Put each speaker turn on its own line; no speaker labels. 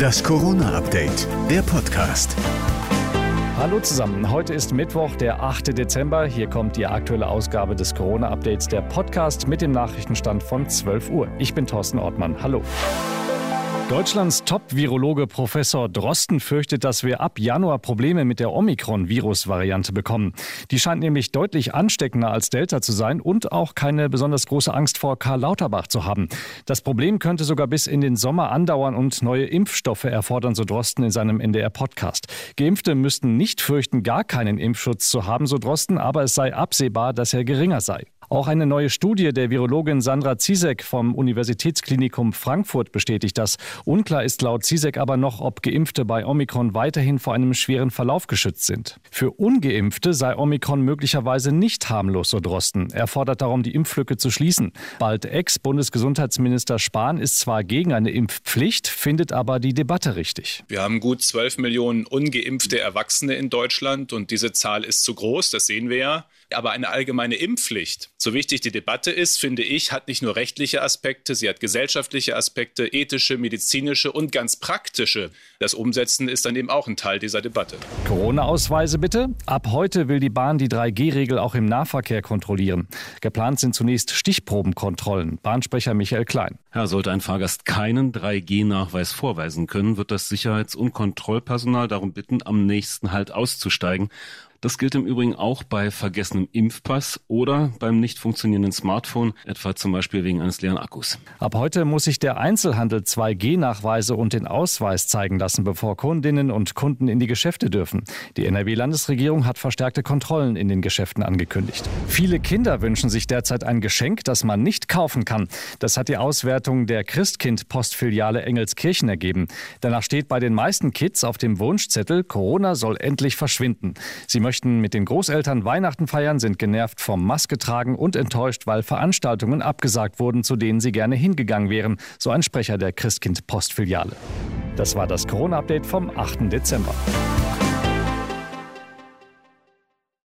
Das Corona-Update, der Podcast.
Hallo zusammen, heute ist Mittwoch, der 8. Dezember. Hier kommt die aktuelle Ausgabe des Corona-Updates, der Podcast mit dem Nachrichtenstand von 12 Uhr. Ich bin Thorsten Ortmann. Hallo. Deutschlands Top-Virologe Professor Drosten fürchtet, dass wir ab Januar Probleme mit der Omikron-Virus-Variante bekommen. Die scheint nämlich deutlich ansteckender als Delta zu sein und auch keine besonders große Angst vor Karl Lauterbach zu haben. Das Problem könnte sogar bis in den Sommer andauern und neue Impfstoffe erfordern, so Drosten in seinem NDR-Podcast. Geimpfte müssten nicht fürchten, gar keinen Impfschutz zu haben, so Drosten, aber es sei absehbar, dass er geringer sei. Auch eine neue Studie der Virologin Sandra Zizek vom Universitätsklinikum Frankfurt bestätigt das. Unklar ist laut Zizek aber noch, ob Geimpfte bei Omikron weiterhin vor einem schweren Verlauf geschützt sind. Für Ungeimpfte sei Omikron möglicherweise nicht harmlos, so Drosten. Er fordert darum, die Impflücke zu schließen. Bald Ex-Bundesgesundheitsminister Spahn ist zwar gegen eine Impfpflicht, findet aber die Debatte richtig.
Wir haben gut 12 Millionen ungeimpfte Erwachsene in Deutschland und diese Zahl ist zu groß, das sehen wir ja. Aber eine allgemeine Impfpflicht, so wichtig die Debatte ist, finde ich, hat nicht nur rechtliche Aspekte, sie hat gesellschaftliche Aspekte, ethische, medizinische und ganz praktische. Das Umsetzen ist dann eben auch ein Teil dieser Debatte.
Corona-Ausweise bitte. Ab heute will die Bahn die 3G-Regel auch im Nahverkehr kontrollieren. Geplant sind zunächst Stichprobenkontrollen. Bahnsprecher Michael Klein.
Ja, sollte ein Fahrgast keinen 3G-Nachweis vorweisen können, wird das Sicherheits- und Kontrollpersonal darum bitten, am nächsten Halt auszusteigen. Das gilt im Übrigen auch bei vergessenem Impfpass oder beim nicht funktionierenden Smartphone, etwa zum Beispiel wegen eines leeren Akkus.
Ab heute muss sich der Einzelhandel 2G-Nachweise und den Ausweis zeigen lassen, bevor Kundinnen und Kunden in die Geschäfte dürfen. Die NRW-Landesregierung hat verstärkte Kontrollen in den Geschäften angekündigt. Viele Kinder wünschen sich derzeit ein Geschenk, das man nicht kaufen kann. Das hat die Auswertung der Christkind-Postfiliale Engelskirchen ergeben. Danach steht bei den meisten Kids auf dem Wunschzettel, Corona soll endlich verschwinden. Sie möchten mit den Großeltern Weihnachten feiern, sind genervt vom Maske tragen und enttäuscht, weil Veranstaltungen abgesagt wurden, zu denen sie gerne hingegangen wären, so ein Sprecher der Christkind Postfiliale. Das war das Corona-Update vom 8. Dezember.